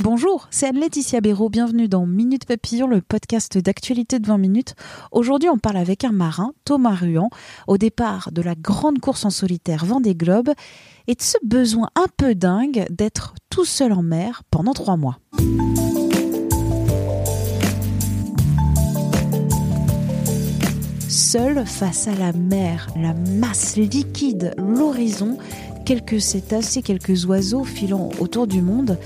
Bonjour, c'est Anne-Laetitia Béraud. Bienvenue dans Minute Papillon, le podcast d'actualité de 20 minutes. Aujourd'hui, on parle avec un marin, Thomas Ruan, au départ de la grande course en solitaire Vendée Globe et de ce besoin un peu dingue d'être tout seul en mer pendant trois mois. Seul face à la mer, la masse liquide, l'horizon, quelques cétacés, quelques oiseaux filant autour du monde,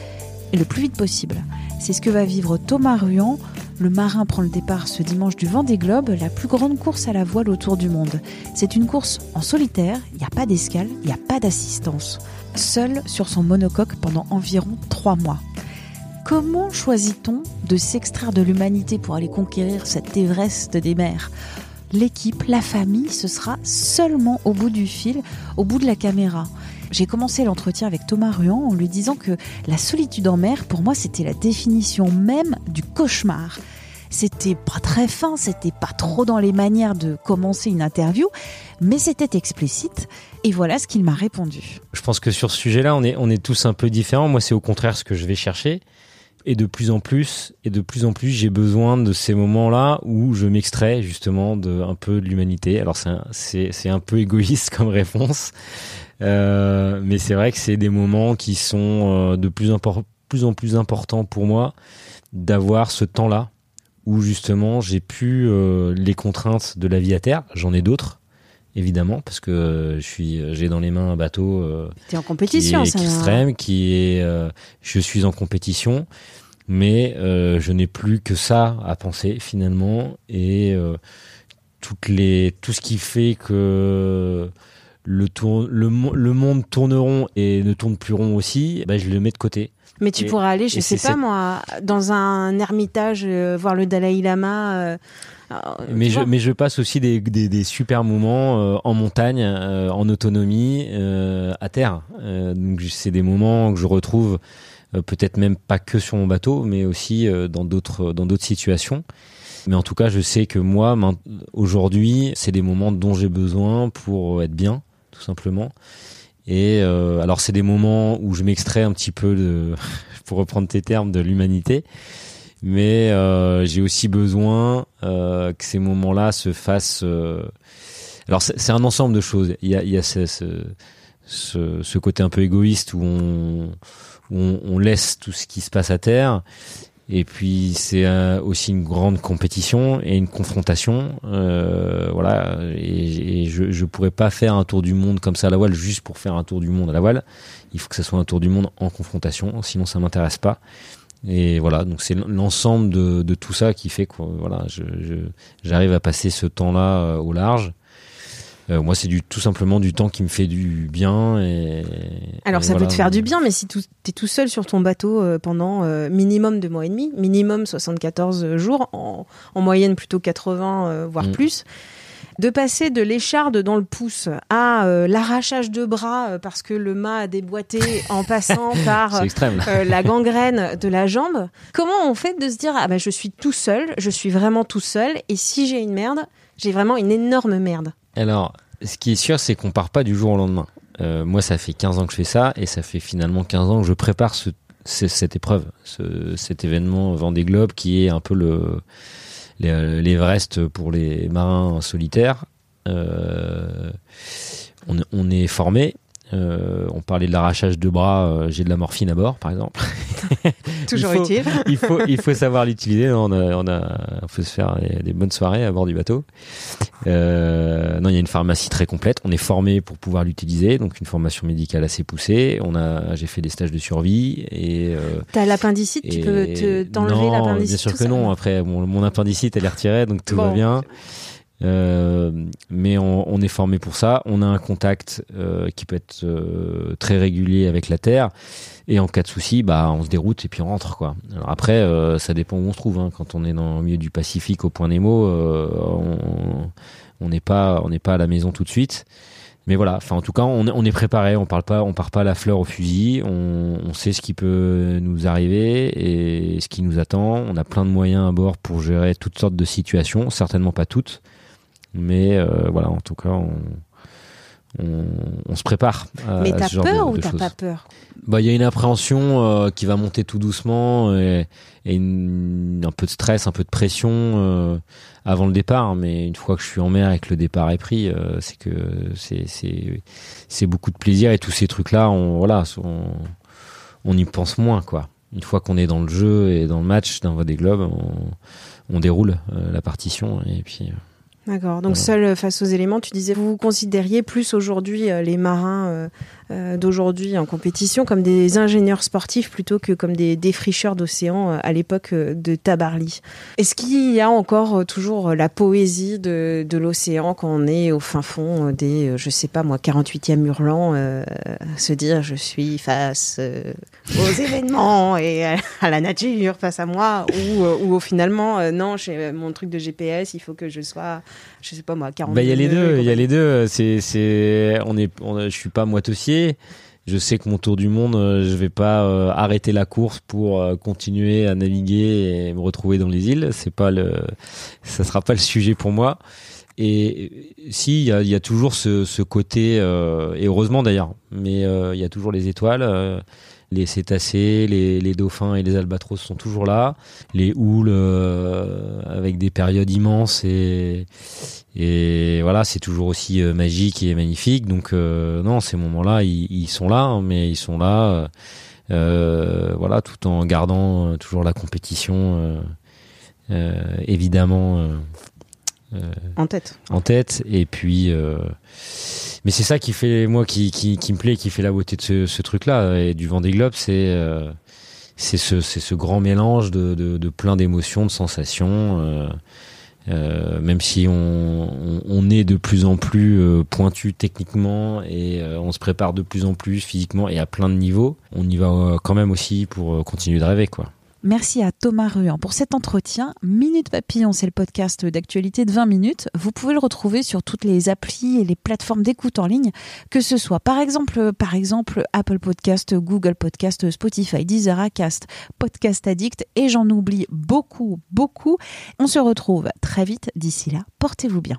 le plus vite possible. C'est ce que va vivre Thomas Ruan. Le marin prend le départ ce dimanche du Vendée Globe, la plus grande course à la voile autour du monde. C'est une course en solitaire, il n'y a pas d'escale, il n'y a pas d'assistance. Seul sur son monocoque pendant environ trois mois. Comment choisit-on de s'extraire de l'humanité pour aller conquérir cet Everest des mers? L'équipe, la famille, ce sera seulement au bout du fil, au bout de la caméra. J'ai commencé l'entretien avec Thomas Ruan en lui disant que la solitude en mer, pour moi, c'était la définition même du cauchemar. C'était pas très fin, c'était pas trop dans les manières de commencer une interview, mais c'était explicite. Et voilà ce qu'il m'a répondu. Je pense que sur ce sujet-là, on est, on est tous un peu différents. Moi, c'est au contraire ce que je vais chercher. Et de plus en plus, et de plus en plus, j'ai besoin de ces moments-là où je m'extrais justement de un peu de l'humanité. Alors c'est c'est un peu égoïste comme réponse, euh, mais c'est vrai que c'est des moments qui sont euh, de plus, plus en plus importants pour moi d'avoir ce temps-là où justement j'ai pu euh, les contraintes de la vie à terre. J'en ai d'autres évidemment parce que je suis j'ai dans les mains un bateau es en compétition qui est extrême qui est je suis en compétition mais je n'ai plus que ça à penser finalement et toutes les tout ce qui fait que le, tour, le, le, monde tourneront et ne tourne plus rond aussi, bah, je le mets de côté. Mais tu pourrais aller, je sais pas moi, dans un ermitage, euh, voir le Dalai Lama. Euh, euh, mais je, mais je passe aussi des, des, des super moments en montagne, en autonomie, à terre. donc c'est des moments que je retrouve peut-être même pas que sur mon bateau, mais aussi dans d'autres dans d'autres situations. Mais en tout cas, je sais que moi, aujourd'hui, c'est des moments dont j'ai besoin pour être bien tout simplement. Et euh, alors c'est des moments où je m'extrais un petit peu de, pour reprendre tes termes, de l'humanité. Mais euh, j'ai aussi besoin euh, que ces moments-là se fassent. alors c'est un ensemble de choses. Il y a, il y a ce, ce, ce, côté un peu égoïste où on, où on laisse tout ce qui se passe à terre. Et puis c'est aussi une grande compétition et une confrontation, euh, voilà. Et, je je pourrais pas faire un tour du monde comme ça à la voile juste pour faire un tour du monde à la voile. Il faut que ça soit un tour du monde en confrontation, sinon ça m'intéresse pas. Et voilà, donc c'est l'ensemble de, de, tout ça qui fait que voilà, je j'arrive à passer ce temps-là euh, au large euh, moi, c'est du tout simplement du temps qui me fait du bien. Et, Alors, ça peut te faire du bien, mais si tu es tout seul sur ton bateau euh, pendant euh, minimum deux mois et demi, minimum 74 jours, en, moyenne plutôt 80, voire mm. plus, de passer de l'écharde dans le pouce à l'arrachage de bras parce que le mât a déboîté en passant par la gangrène de la jambe. Comment on fait de se dire ah ben je suis tout seul, je suis vraiment tout seul et si j'ai une merde, j'ai vraiment une énorme merde. Alors, ce qui est sûr, c'est qu'on part pas du jour au lendemain. Euh, moi, ça fait 15 ans que je fais ça, et ça fait finalement 15 ans que je prépare ce, cette épreuve, ce, cet événement Vendée Globe, qui est un peu le l'Everest pour les marins solitaires. Euh, on, est formé, euh, on parlait de l'arrachage de bras, euh, j'ai de la morphine à bord, par exemple. Toujours utile. il faut, il faut savoir l'utiliser. On a, on a, on peut se faire des, bonnes soirées à bord du bateau. Euh, non, il y a une pharmacie très complète. On est formé pour pouvoir l'utiliser, donc une formation médicale assez poussée. On a, j'ai fait des stages de survie et. T'as l'appendicite, tu peux te, t'enlever l'appendicite. Bien sûr que non? Après, mon appendicite, elle est retirée, donc tout va bien. Euh, mais on, est formé pour ça. On a un contact euh, qui peut être euh, très régulier avec la Terre. Et en cas de souci, bah, on se déroute et puis on rentre. Quoi. Alors après, ça dépend où on se trouve. Hein. Quand on est dans le milieu du Pacifique au point Nemo, on n'est pas, pas à la maison tout de suite. Mais voilà, enfin en tout cas, on, est préparé. On parle pas, on part pas la fleur au fusil. On, sait ce qui peut nous arriver et ce qui nous attend. On a plein de moyens à bord pour gérer toutes sortes de situations. Certainement pas toutes. Mais euh, voilà, en tout cas, on, se prépare. Mais t'as peur ou t'as pas peur? Bah, il y a une appréhension euh, qui va monter tout doucement et, un peu de stress, un peu de pression euh, avant le départ. Mais une fois que je suis en mer et que le départ est pris, euh, c'est que c'est c'est beaucoup de plaisir et tous ces trucs là, on voilà, on, on y pense moins quoi. Une fois qu'on est dans le jeu et dans le match, dans des globes, on, on déroule la partition et puis. D'accord. Donc seul face aux éléments, tu disais, vous vous considériez plus aujourd'hui les marins euh, d'aujourd'hui en compétition comme des ingénieurs sportifs plutôt que comme des défricheurs d'océan euh, à l'époque euh, de Tabarly. Est-ce qu'il y a encore toujours la poésie de, de l'océan quand on est au fin fond des, je sais pas moi, 48e hurlant, se dire je suis face aux événements et à la nature face à moi ou, ou finalement non, j'ai mon truc de GPS, il faut que je sois, je sais pas moi, 40 bah, Il y a les deux, il y a les deux. C'est, c'est, on est, je suis pas moitessier je sais que mon tour du monde, euh, je vais pas euh, arrêter la course pour euh, continuer à naviguer et me retrouver dans les îles. C'est pas le, ça sera pas le sujet pour moi. Et si, il y a, toujours ce, côté, et heureusement d'ailleurs, mais il y a toujours les étoiles les cétacés, les, dauphins et les albatros sont toujours là. Les houles euh, avec des périodes immenses et, et voilà, c'est toujours aussi euh, magique et magnifique. Donc euh, non, ces moments-là, ils, sont là, hein, mais ils sont là, voilà, tout en gardant toujours la compétition, évidemment. en tête. En tête. Et puis, mais c'est ça qui fait moi qui, qui, qui, me plaît qui fait la beauté de ce, ce truc là et du Vendée Globe c'est euh, c'est ce ce grand mélange de, de, de plein d'émotions de sensations euh, euh, même si on, on, on, est de plus en plus euh, pointu techniquement et euh, on se prépare de plus en plus physiquement et à plein de niveaux, on y va quand même aussi pour continuer de rêver quoi. Merci à Thomas Ruan pour cet entretien. Minute Papillon, c'est le podcast d'actualité de 20 minutes. Vous pouvez le retrouver sur toutes les applis et les plateformes d'écoute en ligne, que ce soit par exemple, par exemple Apple Podcast, Google Podcast, Spotify, Deezer, Acast, Podcast Addict et j'en oublie beaucoup, beaucoup. On se retrouve très vite. D'ici là, portez-vous bien.